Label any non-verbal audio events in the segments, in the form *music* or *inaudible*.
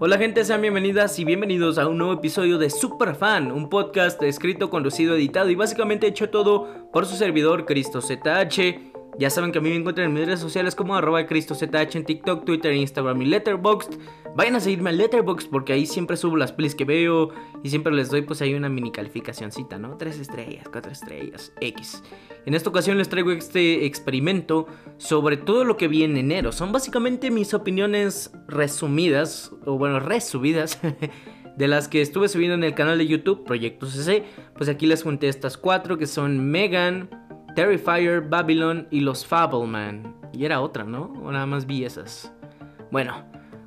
Hola gente, sean bienvenidas y bienvenidos a un nuevo episodio de Super Fan, un podcast escrito, conducido, editado y básicamente hecho todo por su servidor Cristo ZH. Ya saben que a mí me encuentran en mis redes sociales como arroba CristoZH en TikTok, Twitter, Instagram y Letterboxd. Vayan a seguirme a Letterboxd porque ahí siempre subo las pelis que veo y siempre les doy pues ahí una mini calificacioncita, ¿no? Tres estrellas, cuatro estrellas, X. En esta ocasión les traigo este experimento sobre todo lo que vi en enero. Son básicamente mis opiniones resumidas, o bueno, resubidas. *laughs* de las que estuve subiendo en el canal de YouTube, Proyecto CC, pues aquí les junté estas cuatro que son Megan, Terrifier, Babylon y los Fableman. Y era otra, ¿no? Nada más vi esas. Bueno,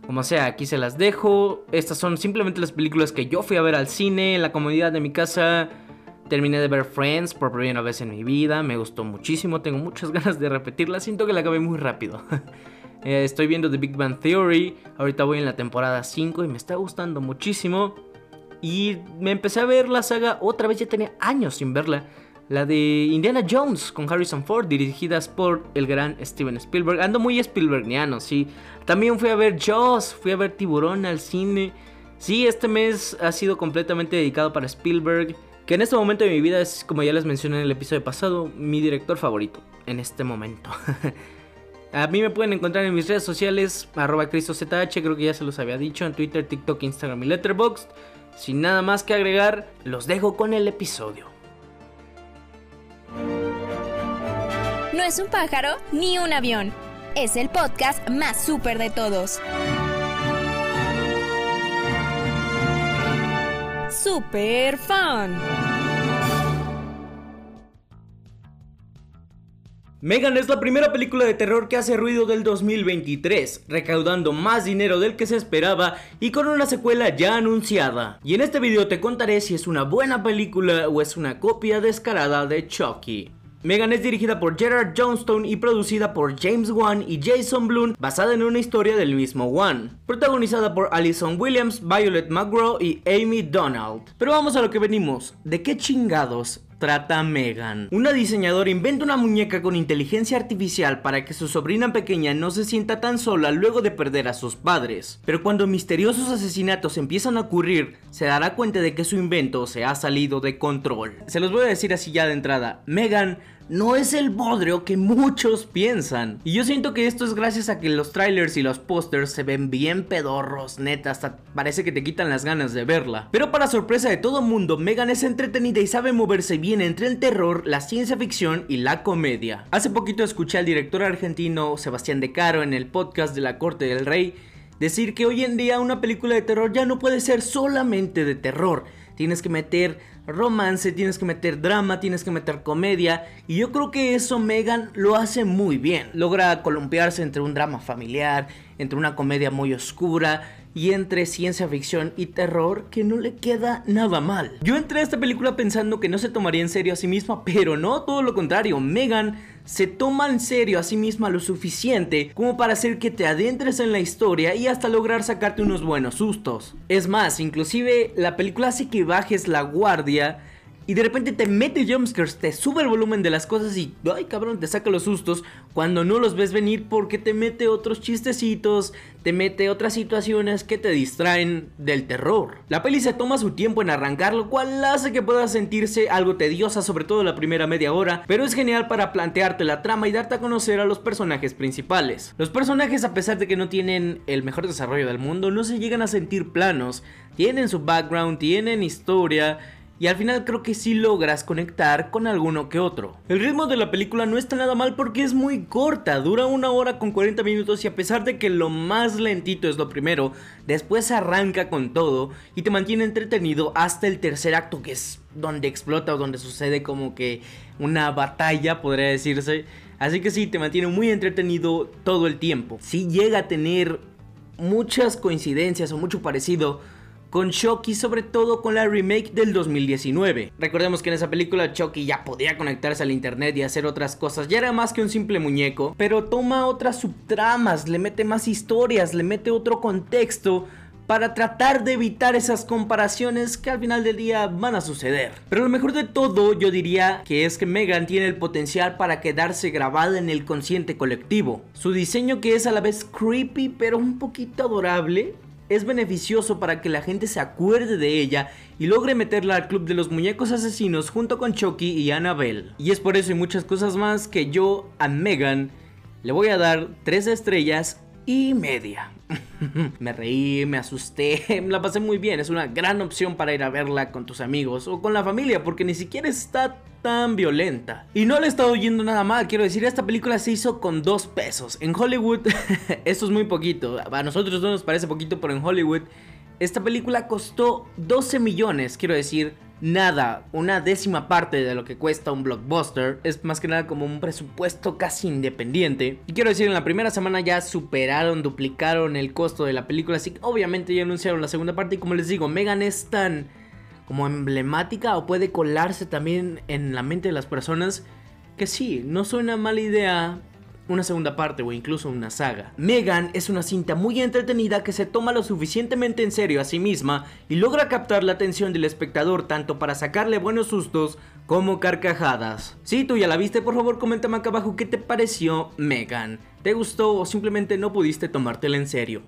como sea, aquí se las dejo. Estas son simplemente las películas que yo fui a ver al cine, en la comodidad de mi casa. Terminé de ver Friends por primera vez en mi vida. Me gustó muchísimo, tengo muchas *laughs* ganas de repetirla. Siento que la acabé muy rápido. *laughs* Eh, estoy viendo The Big Bang Theory. Ahorita voy en la temporada 5 y me está gustando muchísimo. Y me empecé a ver la saga otra vez, ya tenía años sin verla. La de Indiana Jones con Harrison Ford, dirigidas por el gran Steven Spielberg. Ando muy Spielbergiano, sí. También fui a ver Jaws, fui a ver Tiburón al cine. Sí, este mes ha sido completamente dedicado para Spielberg, que en este momento de mi vida es, como ya les mencioné en el episodio pasado, mi director favorito en este momento. *laughs* a mí me pueden encontrar en mis redes sociales, arroba CristoZH, creo que ya se los había dicho, en Twitter, TikTok, Instagram y Letterboxd. Sin nada más que agregar, los dejo con el episodio. No es un pájaro ni un avión. Es el podcast más súper de todos. Super Fan. Megan es la primera película de terror que hace ruido del 2023, recaudando más dinero del que se esperaba y con una secuela ya anunciada. Y en este video te contaré si es una buena película o es una copia descarada de Chucky. Megan es dirigida por Gerard Johnstone y producida por James Wan y Jason Blum, basada en una historia del mismo Wan. Protagonizada por Alison Williams, Violet McGraw y Amy Donald. Pero vamos a lo que venimos. ¿De qué chingados trata Megan. Una diseñadora inventa una muñeca con inteligencia artificial para que su sobrina pequeña no se sienta tan sola luego de perder a sus padres. Pero cuando misteriosos asesinatos empiezan a ocurrir, se dará cuenta de que su invento se ha salido de control. Se los voy a decir así ya de entrada. Megan no es el bodrio que muchos piensan. Y yo siento que esto es gracias a que los trailers y los pósters se ven bien pedorros, neta, hasta parece que te quitan las ganas de verla. Pero para sorpresa de todo mundo, Megan es entretenida y sabe moverse bien entre el terror, la ciencia ficción y la comedia. Hace poquito escuché al director argentino Sebastián De Caro en el podcast de La Corte del Rey decir que hoy en día una película de terror ya no puede ser solamente de terror. Tienes que meter romance, tienes que meter drama, tienes que meter comedia. Y yo creo que eso Megan lo hace muy bien. Logra columpiarse entre un drama familiar, entre una comedia muy oscura y entre ciencia ficción y terror que no le queda nada mal. Yo entré a esta película pensando que no se tomaría en serio a sí misma, pero no, todo lo contrario. Megan se toma en serio a sí misma lo suficiente como para hacer que te adentres en la historia y hasta lograr sacarte unos buenos sustos. Es más, inclusive la película hace que bajes la guardia y de repente te mete jumpscares, te sube el volumen de las cosas y, ay cabrón, te saca los sustos cuando no los ves venir porque te mete otros chistecitos, te mete otras situaciones que te distraen del terror. La peli se toma su tiempo en arrancar, lo cual hace que pueda sentirse algo tediosa, sobre todo la primera media hora, pero es genial para plantearte la trama y darte a conocer a los personajes principales. Los personajes, a pesar de que no tienen el mejor desarrollo del mundo, no se llegan a sentir planos, tienen su background, tienen historia, y al final creo que sí logras conectar con alguno que otro. El ritmo de la película no está nada mal porque es muy corta, dura una hora con 40 minutos y a pesar de que lo más lentito es lo primero, después arranca con todo y te mantiene entretenido hasta el tercer acto que es donde explota o donde sucede como que una batalla podría decirse. Así que sí, te mantiene muy entretenido todo el tiempo. Sí llega a tener muchas coincidencias o mucho parecido con Chucky, sobre todo con la remake del 2019. Recordemos que en esa película Chucky ya podía conectarse al internet y hacer otras cosas, ya era más que un simple muñeco, pero toma otras subtramas, le mete más historias, le mete otro contexto para tratar de evitar esas comparaciones que al final del día van a suceder. Pero lo mejor de todo yo diría que es que Megan tiene el potencial para quedarse grabada en el consciente colectivo. Su diseño que es a la vez creepy pero un poquito adorable es beneficioso para que la gente se acuerde de ella y logre meterla al club de los muñecos asesinos junto con Chucky y Annabelle. Y es por eso y muchas cosas más que yo a Megan le voy a dar 3 estrellas y media. *laughs* me reí, me asusté, *laughs* la pasé muy bien. Es una gran opción para ir a verla con tus amigos o con la familia porque ni siquiera está tan violenta. Y no le he estado oyendo nada mal, quiero decir, esta película se hizo con dos pesos. En Hollywood, *laughs* esto es muy poquito. A nosotros no nos parece poquito, pero en Hollywood, esta película costó 12 millones, quiero decir, nada, una décima parte de lo que cuesta un blockbuster. Es más que nada como un presupuesto casi independiente. Y quiero decir, en la primera semana ya superaron, duplicaron el costo de la película. Así que obviamente ya anunciaron la segunda parte. Y como les digo, Megan es tan como emblemática o puede colarse también en la mente de las personas que sí, no suena mala idea una segunda parte o incluso una saga. Megan es una cinta muy entretenida que se toma lo suficientemente en serio a sí misma y logra captar la atención del espectador tanto para sacarle buenos sustos como carcajadas. Si tú ya la viste, por favor coméntame acá abajo qué te pareció Megan. ¿Te gustó o simplemente no pudiste tomártela en serio?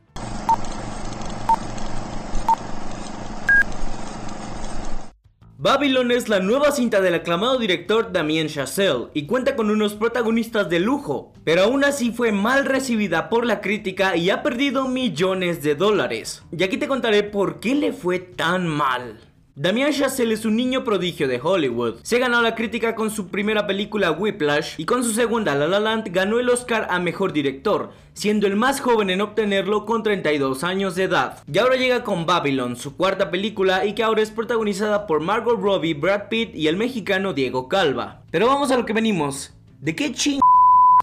Babylon es la nueva cinta del aclamado director Damien Chazelle y cuenta con unos protagonistas de lujo, pero aún así fue mal recibida por la crítica y ha perdido millones de dólares. Y aquí te contaré por qué le fue tan mal. Damien Chazelle es un niño prodigio de Hollywood. Se ganó la crítica con su primera película Whiplash y con su segunda La La Land ganó el Oscar a Mejor Director, siendo el más joven en obtenerlo con 32 años de edad. Y ahora llega con Babylon, su cuarta película y que ahora es protagonizada por Margot Robbie, Brad Pitt y el mexicano Diego Calva. Pero vamos a lo que venimos. ¿De qué ching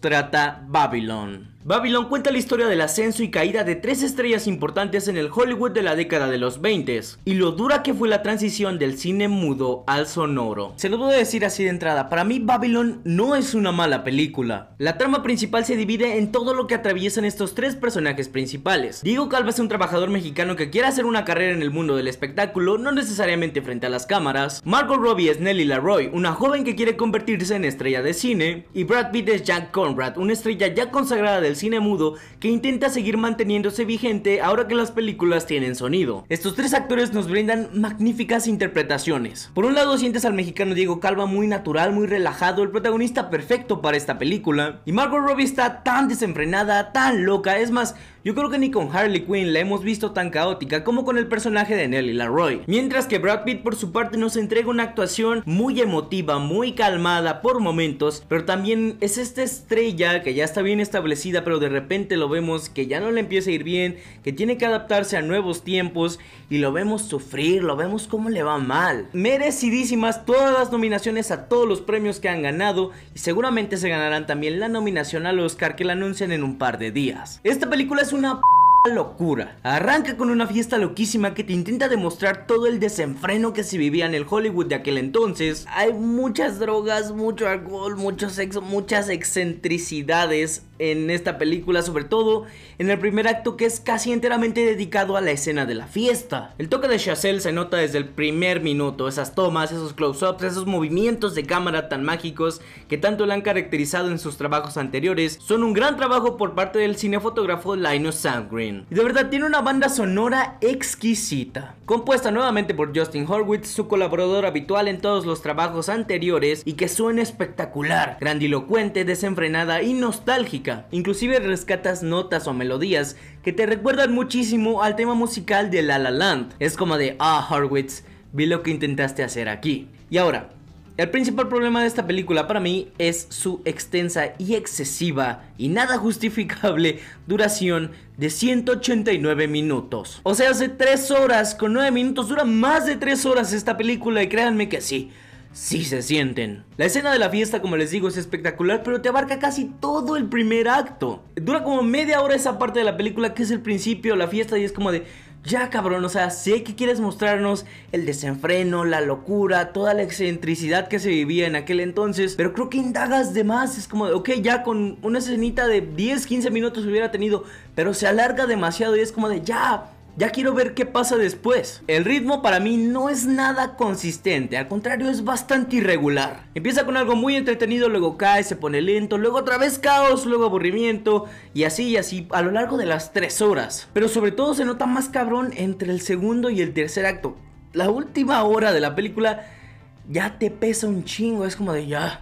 trata Babylon? Babylon cuenta la historia del ascenso y caída de tres estrellas importantes en el Hollywood de la década de los 20 y lo dura que fue la transición del cine mudo al sonoro. Se lo a decir así de entrada, para mí Babylon no es una mala película. La trama principal se divide en todo lo que atraviesan estos tres personajes principales. Diego Calva es un trabajador mexicano que quiere hacer una carrera en el mundo del espectáculo, no necesariamente frente a las cámaras. Margot Robbie es Nelly Leroy, una joven que quiere convertirse en estrella de cine. Y Brad Pitt es Jack Conrad, una estrella ya consagrada de cine mudo que intenta seguir manteniéndose vigente ahora que las películas tienen sonido. Estos tres actores nos brindan magníficas interpretaciones. Por un lado sientes al mexicano Diego Calva muy natural, muy relajado, el protagonista perfecto para esta película. Y Margot Robbie está tan desenfrenada, tan loca, es más, yo creo que ni con Harley Quinn la hemos visto tan caótica como con el personaje de Nelly Leroy. Mientras que Brad Pitt por su parte nos entrega una actuación muy emotiva, muy calmada por momentos, pero también es esta estrella que ya está bien establecida, pero de repente lo vemos que ya no le empieza a ir bien, que tiene que adaptarse a nuevos tiempos y lo vemos sufrir, lo vemos como le va mal. Merecidísimas todas las nominaciones a todos los premios que han ganado y seguramente se ganarán también la nominación al Oscar que la anuncian en un par de días. Esta película es una locura. Arranca con una fiesta loquísima que te intenta demostrar todo el desenfreno que se vivía en el Hollywood de aquel entonces. Hay muchas drogas, mucho alcohol, mucho sexo, muchas excentricidades en esta película, sobre todo en el primer acto que es casi enteramente dedicado a la escena de la fiesta. El toque de Chazelle se nota desde el primer minuto, esas tomas, esos close-ups, esos movimientos de cámara tan mágicos que tanto le han caracterizado en sus trabajos anteriores, son un gran trabajo por parte del cinefotógrafo Linus Sandgren. Y de verdad tiene una banda sonora exquisita, compuesta nuevamente por Justin Horwitz, su colaborador habitual en todos los trabajos anteriores y que suena espectacular, grandilocuente, desenfrenada y nostálgica Inclusive rescatas notas o melodías que te recuerdan muchísimo al tema musical de La La Land. Es como de, ah, Horwitz, vi lo que intentaste hacer aquí. Y ahora, el principal problema de esta película para mí es su extensa y excesiva y nada justificable duración de 189 minutos. O sea, hace 3 horas con 9 minutos, dura más de 3 horas esta película y créanme que sí sí se sienten. La escena de la fiesta, como les digo, es espectacular, pero te abarca casi todo el primer acto. Dura como media hora esa parte de la película que es el principio, la fiesta, y es como de... Ya cabrón, o sea, sé que quieres mostrarnos el desenfreno, la locura, toda la excentricidad que se vivía en aquel entonces, pero creo que indagas de más, es como, de, ok, ya con una escenita de 10, 15 minutos hubiera tenido, pero se alarga demasiado y es como de, ya, ya quiero ver qué pasa después. El ritmo para mí no es nada consistente, al contrario es bastante irregular. Empieza con algo muy entretenido, luego cae, se pone lento, luego otra vez caos, luego aburrimiento y así y así a lo largo de las 3 horas. Pero sobre todo se nota más cabrón entre el segundo y el tercer acto. La última hora de la película ya te pesa un chingo, es como de ya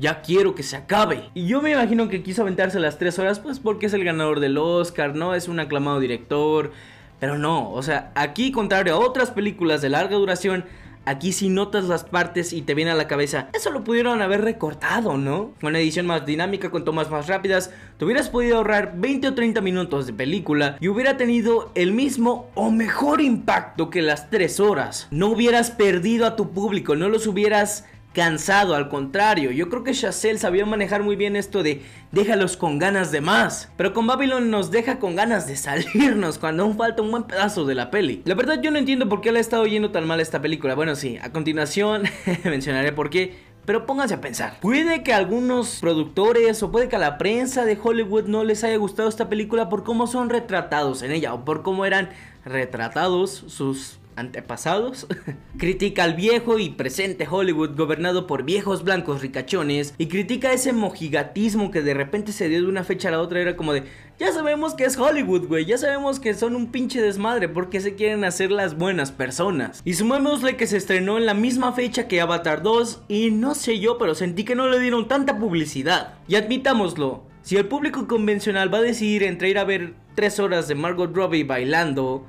ya quiero que se acabe. Y yo me imagino que quiso aventarse las 3 horas, pues porque es el ganador del Oscar, ¿no? Es un aclamado director. Pero no, o sea, aquí contrario a otras películas de larga duración, Aquí si notas las partes y te viene a la cabeza, eso lo pudieron haber recortado, ¿no? Con una edición más dinámica, con tomas más rápidas, te hubieras podido ahorrar 20 o 30 minutos de película y hubiera tenido el mismo o mejor impacto que las 3 horas. No hubieras perdido a tu público, no los hubieras cansado, al contrario, yo creo que Chazelle sabía manejar muy bien esto de déjalos con ganas de más, pero con Babylon nos deja con ganas de salirnos cuando aún falta un buen pedazo de la peli. La verdad yo no entiendo por qué le ha estado yendo tan mal esta película, bueno sí, a continuación *laughs* mencionaré por qué, pero pónganse a pensar. Puede que algunos productores o puede que a la prensa de Hollywood no les haya gustado esta película por cómo son retratados en ella o por cómo eran retratados sus antepasados, *laughs* critica al viejo y presente Hollywood gobernado por viejos blancos ricachones y critica ese mojigatismo que de repente se dio de una fecha a la otra, era como de, ya sabemos que es Hollywood, güey, ya sabemos que son un pinche desmadre porque se quieren hacer las buenas personas. Y sumémosle que se estrenó en la misma fecha que Avatar 2 y no sé yo, pero sentí que no le dieron tanta publicidad. Y admitámoslo, si el público convencional va a decidir entre ir a ver 3 horas de Margot Robbie bailando,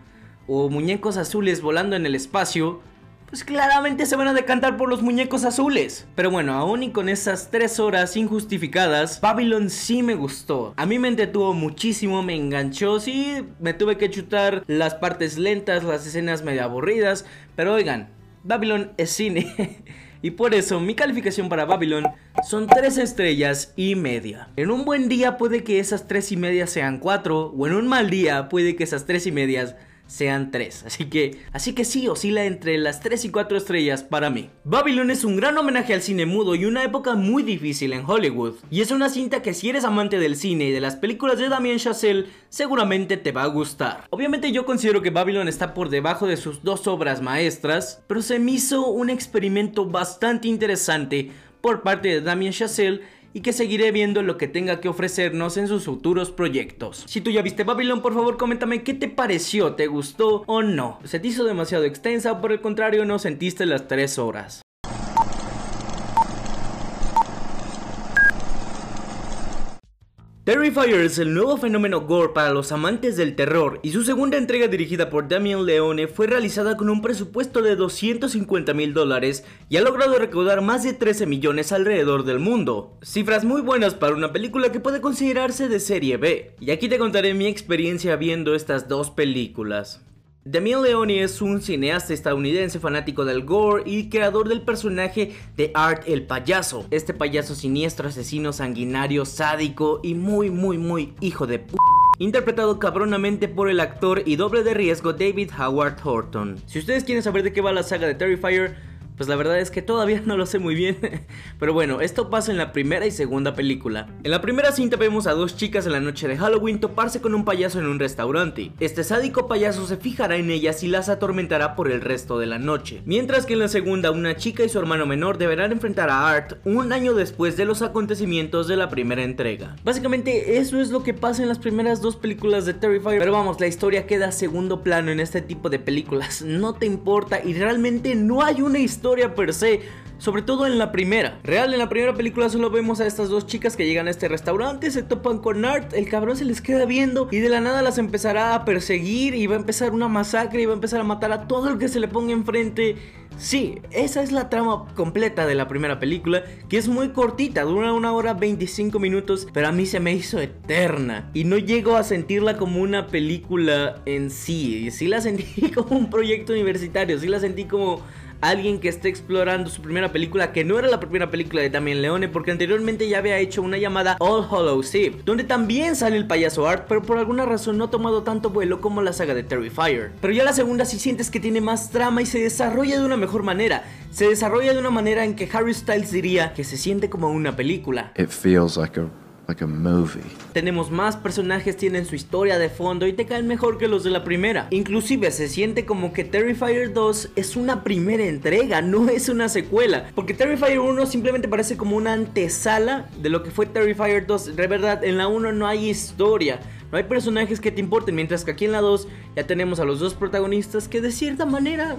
o muñecos azules volando en el espacio, pues claramente se van a decantar por los muñecos azules. Pero bueno, aún y con esas 3 horas injustificadas, Babylon sí me gustó. A mí me entretuvo muchísimo, me enganchó, sí, me tuve que chutar las partes lentas, las escenas medio aburridas, pero oigan, Babylon es cine. *laughs* y por eso mi calificación para Babylon son 3 estrellas y media. En un buen día puede que esas 3 y media sean 4, o en un mal día puede que esas 3 y medias sean 3. Así que, así que sí, oscila entre las 3 y 4 estrellas para mí. Babylon es un gran homenaje al cine mudo y una época muy difícil en Hollywood. Y es una cinta que si eres amante del cine y de las películas de Damien Chazelle, seguramente te va a gustar. Obviamente yo considero que Babylon está por debajo de sus dos obras maestras, pero se me hizo un experimento bastante interesante por parte de Damien Chazelle y que seguiré viendo lo que tenga que ofrecernos en sus futuros proyectos. Si tú ya viste Babylon, por favor coméntame qué te pareció, te gustó o no. ¿Se te hizo demasiado extensa o por el contrario no sentiste las 3 horas? Terrifier es el nuevo fenómeno gore para los amantes del terror y su segunda entrega dirigida por Damien Leone fue realizada con un presupuesto de 250 mil dólares y ha logrado recaudar más de 13 millones alrededor del mundo. Cifras muy buenas para una película que puede considerarse de serie B. Y aquí te contaré mi experiencia viendo estas dos películas. Damien Leone es un cineasta estadounidense fanático del gore y creador del personaje de Art el payaso. Este payaso siniestro, asesino, sanguinario, sádico y muy muy muy hijo de p interpretado cabronamente por el actor y doble de riesgo David Howard Horton. Si ustedes quieren saber de qué va la saga de Terrifier, pues la verdad es que todavía *laughs* no lo sé muy bien. *laughs* Pero bueno, esto pasa en la primera y segunda película. En la primera cinta vemos a dos chicas en la noche de Halloween toparse con un payaso en un restaurante. Este sádico payaso se fijará en ellas y las atormentará por el resto de la noche. Mientras que en la segunda, una chica y su hermano menor deberán enfrentar a Art un año después de los acontecimientos de la primera entrega. Básicamente eso es lo que pasa en las primeras dos películas de Terrifier. Pero vamos, la historia queda a segundo plano en este tipo de películas. *laughs* No te importa y realmente no hay una historia per se, sobre todo en la primera. Real, en la primera película solo vemos a estas dos chicas que llegan a este restaurante, se topan con Art, el cabrón se les queda viendo y de la nada las empezará a perseguir y va a empezar una masacre y va a empezar a matar a todo el que se le ponga enfrente. Sí, esa es la trama completa de la primera película, que es muy cortita, dura una hora 25 minutos, pero a mí se me hizo eterna. Y no llego a sentirla como una película en sí, sí la sentí *laughs* como un proyecto universitario, sí la sentí como alguien que esté explorando su primera película, que no era la primera película de Damien Leone, porque anteriormente ya había hecho una llamada All Hollows Eve, donde también sale el payaso Art, pero por alguna razón no ha tomado tanto vuelo como la saga de Terrifier. Pero ya la segunda sí sientes que tiene más trama y se desarrolla de una mejor manera. Se desarrolla de una manera en que Harry Styles diría que se siente como una película. Like a movie. Tenemos más personajes, tienen su historia de fondo y te caen mejor que los de la primera. Inclusive se siente como que Terrifier 2 es una primera entrega, no es una secuela. Porque Terrifier 1 simplemente parece como una antesala de lo que fue Terrifier 2. De verdad, en la 1 no hay historia. No hay personajes que te importen, mientras que aquí en la 2 ya tenemos a los dos protagonistas que de cierta manera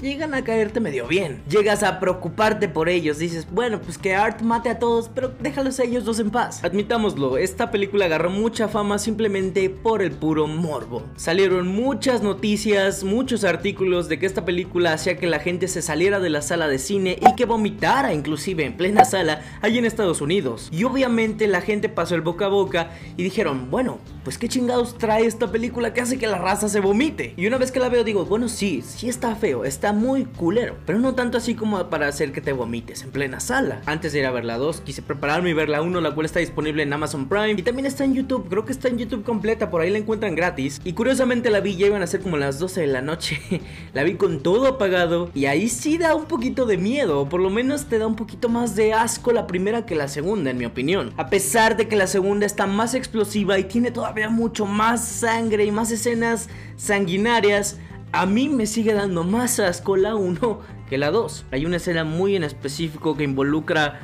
llegan a caerte medio bien. Llegas a preocuparte por ellos, dices, bueno, pues que Art mate a todos, pero déjalos a ellos dos en paz. Admitámoslo, esta película agarró mucha fama simplemente por el puro morbo. Salieron muchas noticias, muchos artículos de que esta película hacía que la gente se saliera de la sala de cine y que vomitara inclusive en plena sala allí en Estados Unidos. Y obviamente la gente pasó el boca a boca y dijeron, bueno, pues qué chingados trae esta película que hace que la raza se vomite. Y una vez que la veo digo, bueno, sí, sí está feo, está muy culero, pero no tanto así como para hacer que te vomites en plena sala. Antes de ir a ver la 2, quise prepararme y ver la 1, la cual está disponible en Amazon Prime y también está en YouTube, creo que está en YouTube completa, por ahí la encuentran gratis. Y curiosamente la vi, ya iban a ser como las 12 de la noche, *laughs* la vi con todo apagado y ahí sí da un poquito de miedo, o por lo menos te da un poquito más de asco la primera que la segunda, en mi opinión. A pesar de que la segunda está más explosiva y tiene toda había mucho más sangre y más escenas sanguinarias, a mí me sigue dando más asco la 1 que la 2. Hay una escena muy en específico que involucra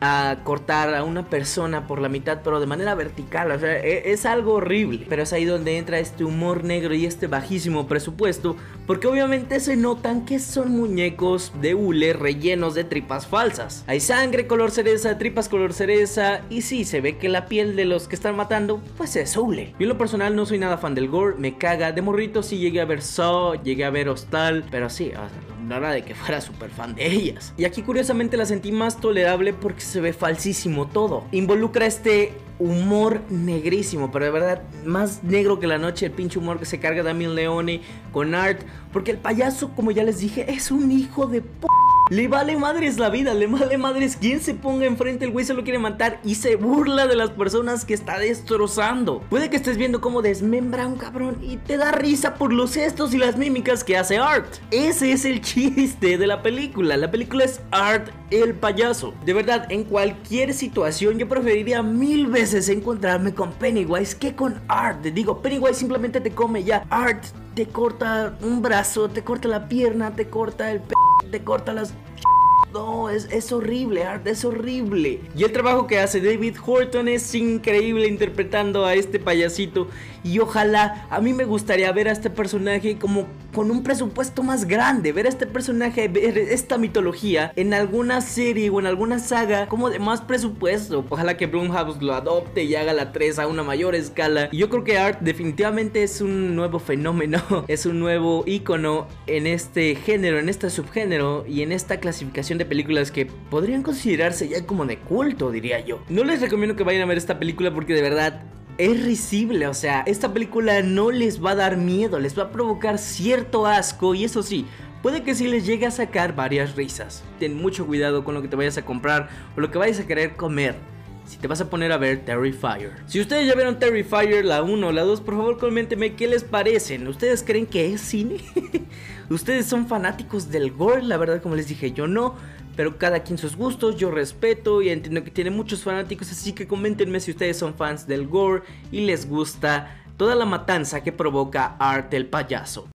a cortar a una persona por la mitad, pero de manera vertical. O sea, e, es, algo horrible. Pero es ahí donde entra este humor negro y este bajísimo presupuesto, porque obviamente se notan que son muñecos de hule rellenos de tripas falsas. Hay sangre color cereza, tripas color cereza, y sí, se ve que la piel de los que están matando, pues es hule. Yo en lo personal no soy nada fan del gore, me caga. De morrito sí llegué a ver Saw, llegué a ver Hostal, pero sí, era de que fuera súper fan de ellas. Y aquí curiosamente la sentí más tolerable porque se ve falsísimo todo. Involucra este humor negrísimo, pero de verdad más negro que la noche el pinche humor que se carga Damien Leone con Art, porque el payaso, como ya les dije, es un hijo de p le vale madres la vida, le vale madres quien se ponga enfrente, el güey se lo quiere matar y se burla de las personas que está destrozando. Puede que estés viendo cómo desmembra a un cabrón y te da risa por los gestos y las mímicas que hace Art. Ese es el *laughs* chiste de la película. La película es Art el payaso. De verdad, en cualquier situación yo preferiría mil veces encontrarme con Pennywise que con Art. Digo, Pennywise simplemente te come ya. Art te corta un brazo, te corta la pierna, te corta el p te corta las no, es, es, horrible, Art, es horrible. Y el trabajo que hace David Horton es increíble interpretando a este payasito. Y ojalá, a mí me gustaría ver a este personaje como con un presupuesto más grande. Ver a este personaje, ver esta mitología en alguna serie o en alguna saga como de más presupuesto. Ojalá que Blumhouse lo adopte y haga la 3 a una mayor escala. Y yo creo que Art definitivamente es un nuevo fenómeno. *laughs* Es un nuevo icono en este género, en este subgénero y en esta clasificación películas que podrían considerarse ya como de culto, diría yo. No les recomiendo que vayan a ver esta película porque de verdad es risible, o sea, esta película no les va a dar miedo, les va a provocar cierto asco y eso sí, puede que sí les llegue a sacar varias risas. Ten mucho cuidado con lo que te vayas a comprar o lo que vayas a querer comer. Si te vas a poner a ver Terrifier. Si ustedes ya vieron Terrifier, la 1 o la 2, por favor coméntenme qué les parecen. ¿Ustedes creen que es cine? *laughs* Ustedes son fanáticos del gore, la verdad como les dije, yo no. Pero cada quien sus gustos, yo respeto y entiendo que tiene muchos fanáticos, así que coméntenme si ustedes son fans del gore y les gusta toda la matanza que provoca Art el payaso.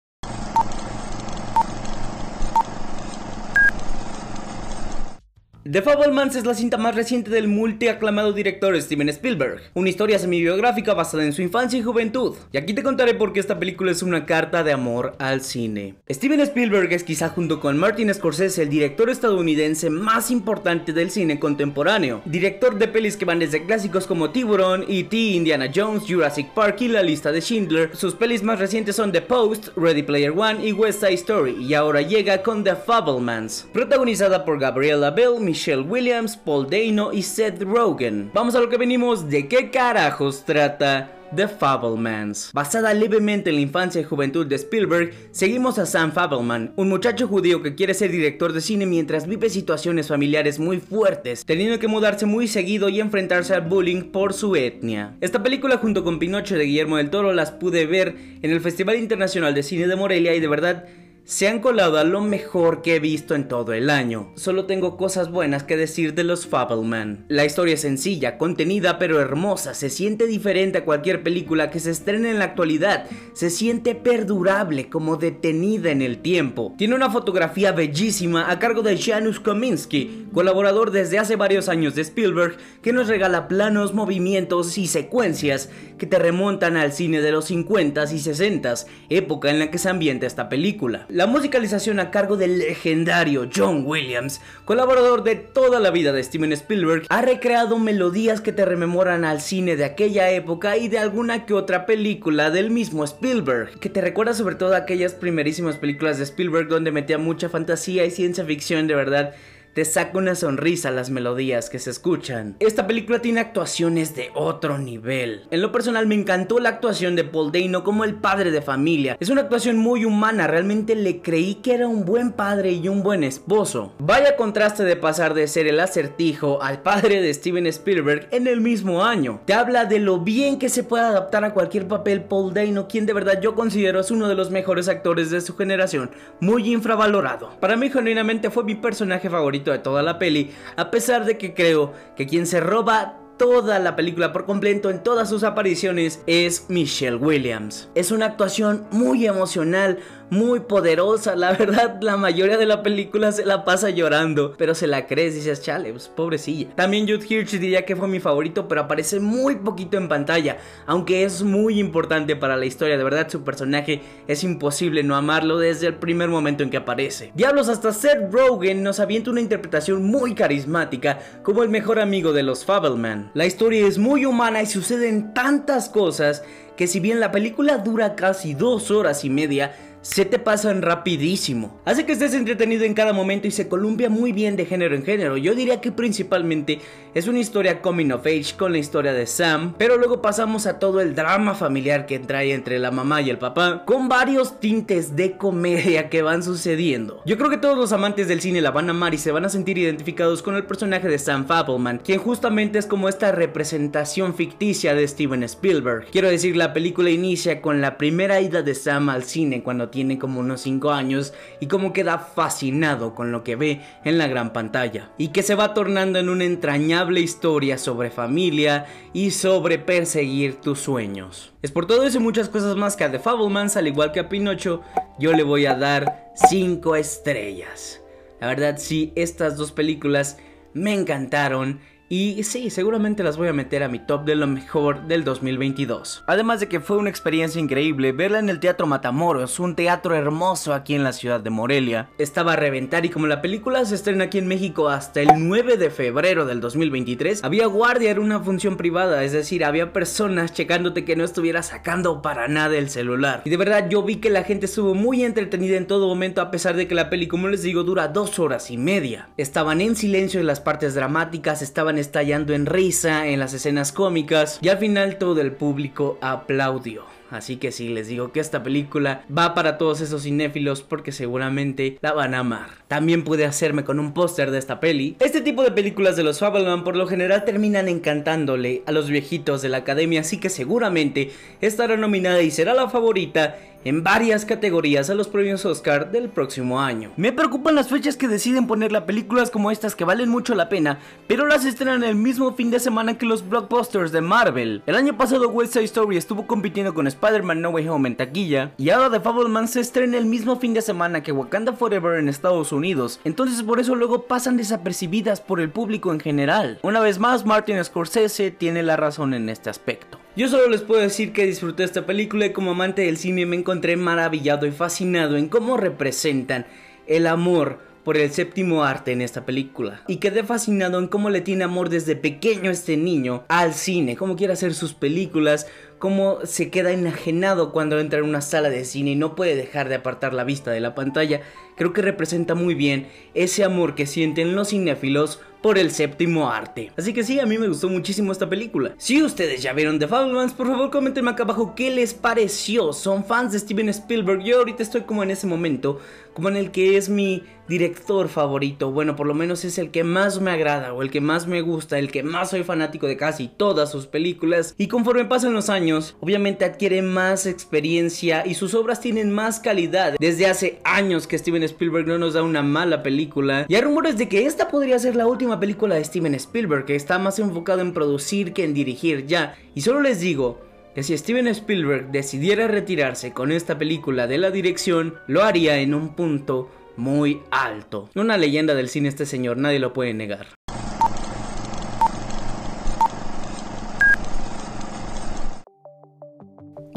The Fablemans es la cinta más reciente del multiaclamado director Steven Spielberg, una historia semi-biográfica basada en su infancia y juventud. Y aquí te contaré por qué esta película es una carta de amor al cine. Steven Spielberg es quizá junto con Martin Scorsese el director estadounidense más importante del cine contemporáneo. Director de pelis que van desde clásicos como Tiburón, E.T., Indiana Jones, Jurassic Park y La lista de Schindler. Sus pelis más recientes son The Post, Ready Player One y West Side Story. Y ahora llega con The Fablemans, protagonizada por Gabriella Bell, Williams, Paul Dano y Seth Rogen. Vamos a lo que venimos, ¿de qué carajos trata? The Fablemans. Basada levemente en la infancia y juventud de Spielberg, seguimos a Sam Fableman, un muchacho judío que quiere ser director de cine mientras vive situaciones familiares muy fuertes, teniendo que mudarse muy seguido y enfrentarse al bullying por su etnia. Esta película junto con Pinocho de Guillermo del Toro las pude ver en el Festival Internacional de Cine de Morelia y de verdad se han colado a lo mejor que he visto en todo el año. Solo tengo cosas buenas que decir de los Fableman. La historia es sencilla, contenida pero hermosa, se siente diferente a cualquier película que se estrene en la actualidad, se siente perdurable, como detenida en el tiempo. Tiene una fotografía bellísima a cargo de Janusz Kominski, colaborador desde hace varios años de Spielberg, que nos regala planos, movimientos y secuencias que te remontan al cine de los 50s y 60s, época en la que se ambienta esta película. La musicalización a cargo del legendario John Williams, colaborador de toda la vida de Steven Spielberg, ha recreado melodías que te rememoran al cine de aquella época y de alguna que otra película del mismo Spielberg, que te recuerda sobre todo a aquellas primerísimas películas de Spielberg donde metía mucha fantasía y ciencia ficción de verdad te saca una sonrisa las melodías que se escuchan. Esta película tiene actuaciones de otro nivel. En lo personal me encantó la actuación de Paul Dano como el padre de familia. Es una actuación muy humana, realmente le creí que era un buen padre y un buen esposo. Vaya contraste de pasar de ser el acertijo al padre de Steven Spielberg en el mismo año. Te habla de lo bien que se puede adaptar a cualquier papel Paul Dano, quien de verdad yo considero es uno de los mejores actores de su generación, muy infravalorado. Para mí genuinamente fue mi personaje favorito de toda la peli, a pesar de que creo que quien se roba toda la película por completo en todas sus apariciones es Michelle Williams. Es una actuación muy emocional, muy poderosa. La *laughs* verdad, la mayoría de la película se la pasa llorando, pero se la crees y dices, chale, pues, pobrecilla. También Jude Hirsch diría que fue mi favorito, pero aparece muy poquito en pantalla, aunque es muy importante para la historia. De verdad, su personaje es imposible no amarlo desde el primer momento en que aparece. Diablos, hasta Seth Rogen nos avienta una interpretación muy carismática como el mejor amigo de los Fableman. La historia es muy humana y suceden tantas cosas que si bien la película dura casi dos horas y media, se te pasan rapidísimo. Hace que estés entretenido en cada momento y se columpia muy bien de género en género. Yo diría que principalmente es una historia coming of age con la historia de Sam, pero luego pasamos a todo el drama familiar que trae entre la mamá y el papá, con varios tintes de comedia que van sucediendo. Yo creo que todos los amantes del cine la van a amar y se van a sentir identificados con el personaje de Sam Fableman, quien justamente es como esta representación ficticia de Steven Spielberg. Quiero decir, la película inicia con la primera ida de Sam al cine cuando tiene como unos 5 años y como queda fascinado con lo que ve en la gran pantalla y que se va tornando en una entrañable historia sobre familia y sobre perseguir tus sueños. Es por todo eso y muchas cosas más que a The Fablemans, al igual que a Pinocho, yo le voy a dar 5 estrellas. La verdad sí, estas dos películas me encantaron y sí, seguramente las voy a meter a mi top de lo mejor del 2022. Además de que fue una experiencia increíble verla en el Teatro Matamoros, un teatro hermoso aquí en la ciudad de Morelia. Estaba a reventar y como la película se estrena aquí en México hasta el 9 de febrero del 2023, había guardia, era una función privada, es decir, había personas checándote que no estuviera sacando para nada el celular. Y de verdad yo vi que la gente estuvo muy entretenida en todo momento a pesar de que la peli, como les digo, dura dos horas y media. Estaban en silencio en las partes dramáticas, estaban estallando en risa en las escenas cómicas y al final todo el público aplaudió. Así que sí, les digo que esta película va para todos esos cinéfilos porque seguramente la van a amar. También pude hacerme con un póster de esta peli. Este tipo de películas de los Fableman por lo general terminan encantándole a los viejitos de la academia, así que seguramente estará nominada y será la favorita en varias categorías a los premios Oscar del próximo año. Me preocupan las fechas que deciden ponerle a películas como estas que valen mucho la pena, pero las estrenan el mismo fin de semana que los blockbusters de Marvel. El año pasado West Side Story estuvo compitiendo con Spider-Man No Way Home en taquilla, y ahora The Fableman se estrena el mismo fin de semana que Wakanda Forever en Estados Unidos, entonces por eso luego pasan desapercibidas por el público en general. Una vez más, Martin Scorsese tiene la razón en este aspecto. Yo solo les puedo decir que disfruté esta película y como amante del cine me encontré maravillado y fascinado en cómo representan el amor por el séptimo arte en esta película. Y quedé fascinado en cómo le tiene amor desde pequeño este niño al cine, cómo quiere hacer sus películas, cómo se queda enajenado cuando entra en una sala de cine y no puede dejar de apartar la vista de la pantalla. Creo que representa muy bien ese amor que sienten los cinéfilos por el séptimo arte. Así que sí, a mí me gustó muchísimo esta película. Si ustedes ya vieron The Fablemans, por favor comentenme acá abajo qué les pareció. ¿Son fans de Steven Spielberg? Yo ahorita estoy como en ese momento, como en el que es mi director favorito. Bueno, por lo menos es el que más me agrada o el que más me gusta, el que más soy fanático de casi todas sus películas. Y conforme pasan los años, obviamente adquiere más experiencia y sus obras tienen más calidad. Desde hace años que Steven Spielberg no nos da una mala película. Y hay rumores de que esta podría ser la última película de Steven Spielberg, que está más enfocado en producir que en dirigir ya. Y solo les digo, que si Steven Spielberg decidiera retirarse con esta película de la dirección, lo haría en un punto muy alto. Una leyenda del cine este señor, nadie lo puede negar.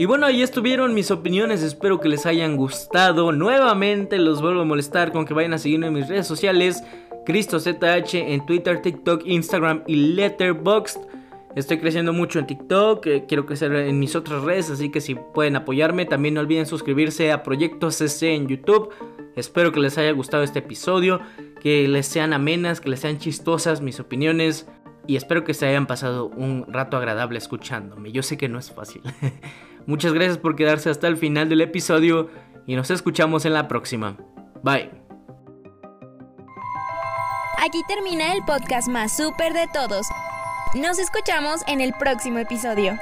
Y bueno, ahí estuvieron mis opiniones, espero que les hayan gustado. Nuevamente los vuelvo a molestar con que vayan a seguirme en mis redes sociales. CristoZH en Twitter, TikTok, Instagram y Letterboxd. Estoy creciendo mucho en TikTok, eh, quiero crecer en mis otras redes, así que si pueden apoyarme, también no olviden suscribirse a Proyecto CC en YouTube. Espero que les haya gustado este episodio, que les sean amenas, que les sean chistosas mis opiniones y espero que se hayan pasado un rato agradable escuchándome. Yo sé que no es fácil. *laughs* Muchas gracias por quedarse hasta el final del episodio y nos escuchamos en la próxima. Bye. Aquí termina el podcast más súper de todos. Nos escuchamos en el próximo episodio.